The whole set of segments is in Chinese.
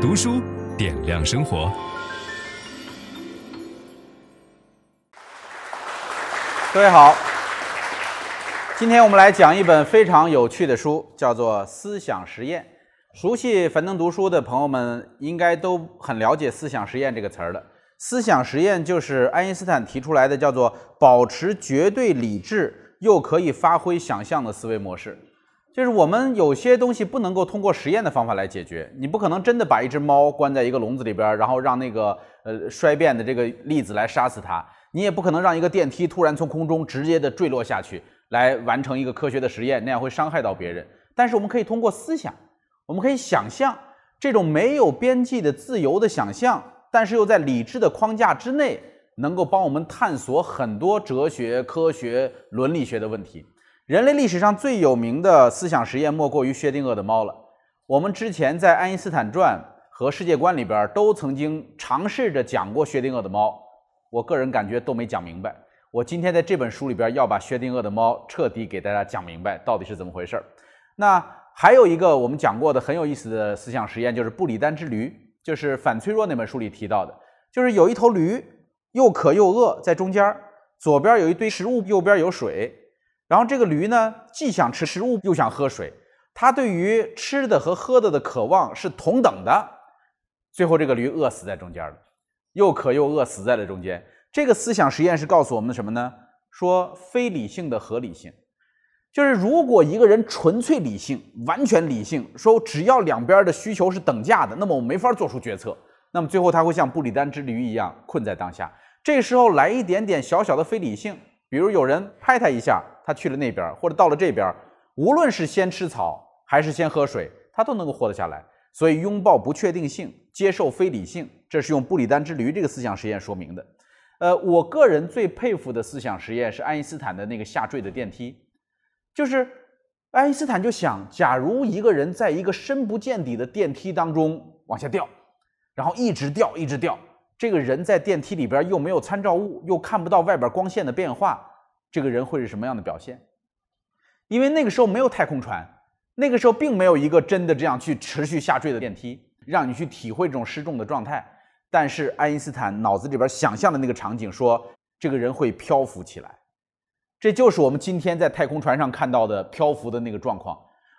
读书点亮生活。各位好，今天我们来讲一本非常有趣的书，叫做《思想实验》。熟悉樊登读书的朋友们应该都很了解“思想实验”这个词儿了。思想实验就是爱因斯坦提出来的，叫做保持绝对理智又可以发挥想象的思维模式。就是我们有些东西不能够通过实验的方法来解决，你不可能真的把一只猫关在一个笼子里边，然后让那个呃衰变的这个粒子来杀死它；你也不可能让一个电梯突然从空中直接的坠落下去，来完成一个科学的实验，那样会伤害到别人。但是我们可以通过思想，我们可以想象这种没有边际的自由的想象，但是又在理智的框架之内，能够帮我们探索很多哲学、科学、伦理学的问题。人类历史上最有名的思想实验莫过于薛定谔的猫了。我们之前在《爱因斯坦传》和世界观里边都曾经尝试着讲过薛定谔的猫，我个人感觉都没讲明白。我今天在这本书里边要把薛定谔的猫彻底给大家讲明白，到底是怎么回事儿。那还有一个我们讲过的很有意思的思想实验，就是布里丹之驴，就是反脆弱那本书里提到的，就是有一头驴又渴又饿，在中间，左边有一堆食物，右边有水。然后这个驴呢，既想吃食物又想喝水，它对于吃的和喝的的渴望是同等的。最后这个驴饿死在中间了，又渴又饿死在了中间。这个思想实验是告诉我们什么呢？说非理性的合理性，就是如果一个人纯粹理性、完全理性，说只要两边的需求是等价的，那么我没法做出决策。那么最后他会像布里丹之驴一样困在当下。这时候来一点点小小的非理性，比如有人拍他一下。他去了那边，或者到了这边，无论是先吃草还是先喝水，他都能够活得下来。所以，拥抱不确定性，接受非理性，这是用布里丹之驴这个思想实验说明的。呃，我个人最佩服的思想实验是爱因斯坦的那个下坠的电梯，就是爱因斯坦就想，假如一个人在一个深不见底的电梯当中往下掉，然后一直掉，一直掉，这个人在电梯里边又没有参照物，又看不到外边光线的变化。这个人会是什么样的表现？因为那个时候没有太空船，那个时候并没有一个真的这样去持续下坠的电梯，让你去体会这种失重的状态。但是爱因斯坦脑子里边想象的那个场景，说这个人会漂浮起来，这就是我们今天在太空船上看到的漂浮的那个状况。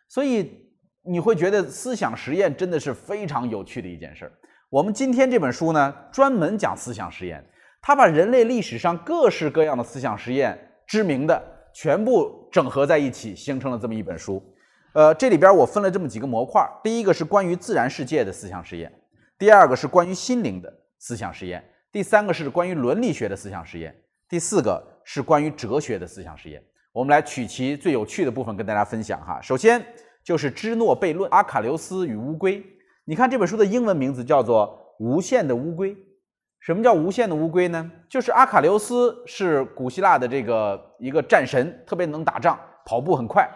所以你会觉得思想实验真的是非常有趣的一件事儿。我们今天这本书呢，专门讲思想实验，它把人类历史上各式各样的思想实验。知名的全部整合在一起，形成了这么一本书。呃，这里边我分了这么几个模块。第一个是关于自然世界的思想实验，第二个是关于心灵的思想实验，第三个是关于伦理学的思想实验，第四个是关于哲学的思想实验。我们来取其最有趣的部分跟大家分享哈。首先就是芝诺悖论，阿卡琉斯与乌龟。你看这本书的英文名字叫做《无限的乌龟》。什么叫无限的乌龟呢？就是阿卡琉斯是古希腊的这个一个战神，特别能打仗，跑步很快。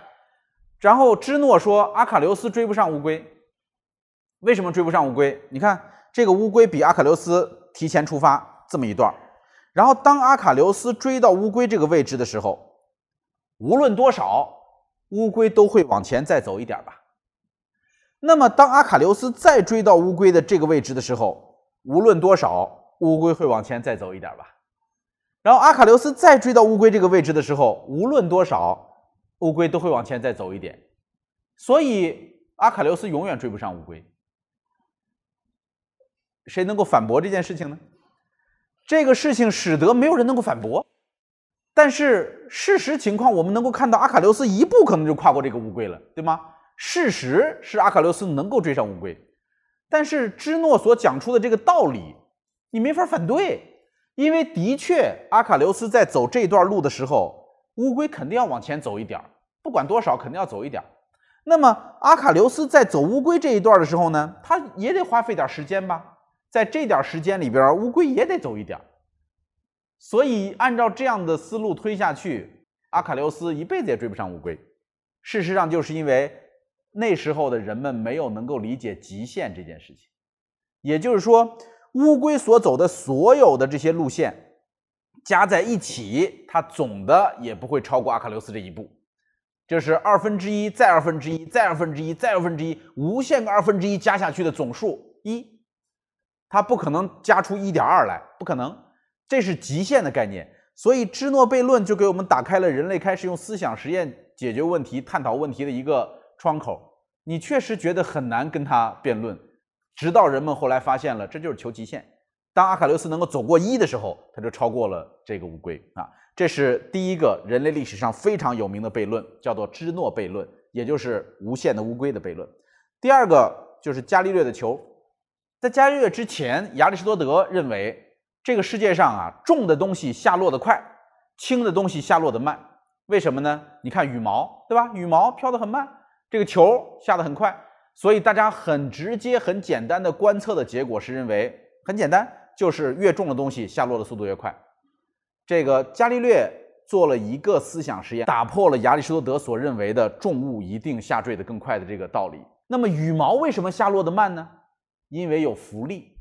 然后芝诺说阿卡琉斯追不上乌龟，为什么追不上乌龟？你看这个乌龟比阿卡琉斯提前出发这么一段，然后当阿卡琉斯追到乌龟这个位置的时候，无论多少，乌龟都会往前再走一点吧。那么当阿卡琉斯再追到乌龟的这个位置的时候，无论多少。乌龟会往前再走一点吧，然后阿卡琉斯再追到乌龟这个位置的时候，无论多少，乌龟都会往前再走一点，所以阿卡琉斯永远追不上乌龟。谁能够反驳这件事情呢？这个事情使得没有人能够反驳，但是事实情况我们能够看到，阿卡琉斯一步可能就跨过这个乌龟了，对吗？事实是阿卡琉斯能够追上乌龟，但是芝诺所讲出的这个道理。你没法反对，因为的确，阿卡琉斯在走这段路的时候，乌龟肯定要往前走一点，不管多少，肯定要走一点。那么，阿卡琉斯在走乌龟这一段的时候呢，他也得花费点时间吧？在这点时间里边，乌龟也得走一点。所以，按照这样的思路推下去，阿卡琉斯一辈子也追不上乌龟。事实上，就是因为那时候的人们没有能够理解极限这件事情，也就是说。乌龟所走的所有的这些路线加在一起，它总的也不会超过阿喀琉斯这一步，这是二分之一再二分之一再二分之一再二分之一，无限个二分之一加下去的总数一，它不可能加出一点二来，不可能，这是极限的概念。所以芝诺悖论就给我们打开了人类开始用思想实验解决问题、探讨问题的一个窗口。你确实觉得很难跟他辩论，直到人们后来发现了这就是求极限。当阿喀琉斯能够走过一的时候，他就超过了这个乌龟啊。这是第一个人类历史上非常有名的悖论，叫做芝诺悖论，也就是无限的乌龟的悖论。第二个就是伽利略的球，在伽利略之前，亚里士多德认为。这个世界上啊，重的东西下落得快，轻的东西下落得慢。为什么呢？你看羽毛，对吧？羽毛飘得很慢，这个球下得很快。所以大家很直接、很简单的观测的结果是认为，很简单，就是越重的东西下落的速度越快。这个伽利略做了一个思想实验，打破了亚里士多德所认为的重物一定下坠得更快的这个道理。那么羽毛为什么下落得慢呢？因为有浮力。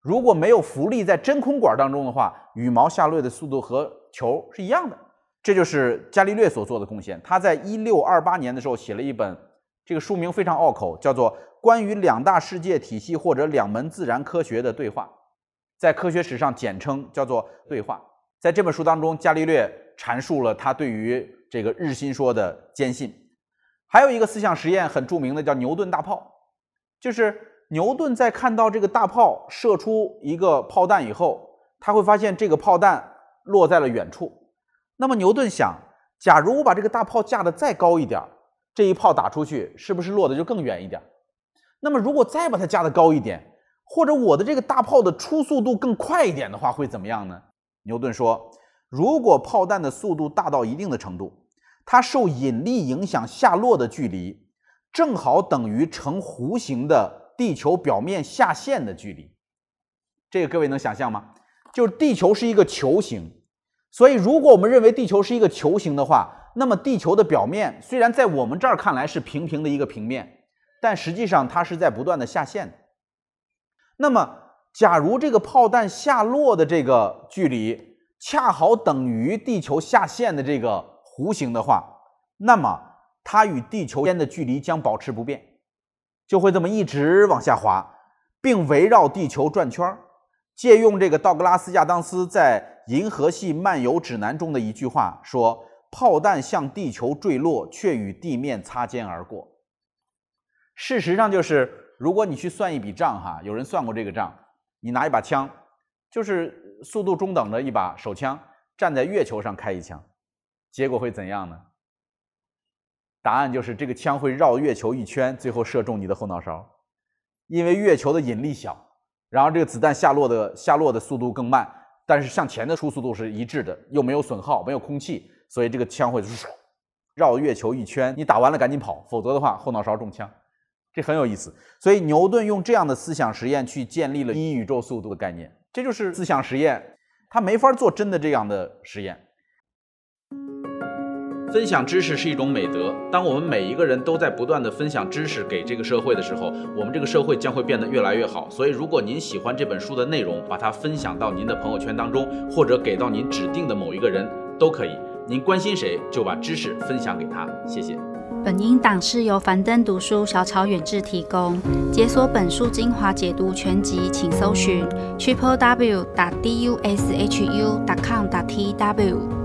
如果没有浮力在真空管当中的话，羽毛下落的速度和球是一样的。这就是伽利略所做的贡献。他在一六二八年的时候写了一本，这个书名非常拗口，叫做《关于两大世界体系或者两门自然科学的对话》，在科学史上简称叫做《对话》。在这本书当中，伽利略阐述了他对于这个日心说的坚信。还有一个思想实验很著名的，叫牛顿大炮，就是。牛顿在看到这个大炮射出一个炮弹以后，他会发现这个炮弹落在了远处。那么牛顿想，假如我把这个大炮架得再高一点儿，这一炮打出去是不是落得就更远一点？那么如果再把它架得高一点，或者我的这个大炮的初速度更快一点的话，会怎么样呢？牛顿说，如果炮弹的速度大到一定的程度，它受引力影响下落的距离，正好等于呈弧形的。地球表面下陷的距离，这个各位能想象吗？就是地球是一个球形，所以如果我们认为地球是一个球形的话，那么地球的表面虽然在我们这儿看来是平平的一个平面，但实际上它是在不断的下陷的。那么，假如这个炮弹下落的这个距离恰好等于地球下陷的这个弧形的话，那么它与地球间的距离将保持不变。就会这么一直往下滑，并围绕地球转圈儿。借用这个道格拉斯·亚当斯在《银河系漫游指南》中的一句话说：“炮弹向地球坠落，却与地面擦肩而过。”事实上，就是如果你去算一笔账，哈，有人算过这个账，你拿一把枪，就是速度中等的一把手枪，站在月球上开一枪，结果会怎样呢？答案就是这个枪会绕月球一圈，最后射中你的后脑勺，因为月球的引力小，然后这个子弹下落的下落的速度更慢，但是向前的初速度是一致的，又没有损耗，没有空气，所以这个枪会绕月球一圈。你打完了赶紧跑，否则的话后脑勺中枪，这很有意思。所以牛顿用这样的思想实验去建立了一宇宙速度的概念，这就是思想实验，他没法做真的这样的实验。分享知识是一种美德。当我们每一个人都在不断地分享知识给这个社会的时候，我们这个社会将会变得越来越好。所以，如果您喜欢这本书的内容，把它分享到您的朋友圈当中，或者给到您指定的某一个人都可以。您关心谁，就把知识分享给他。谢谢。本音档是由樊登读书小草远志提供。解锁本书精华解读全集，请搜寻 triple w 打 d u s h u 打 com 打 t w。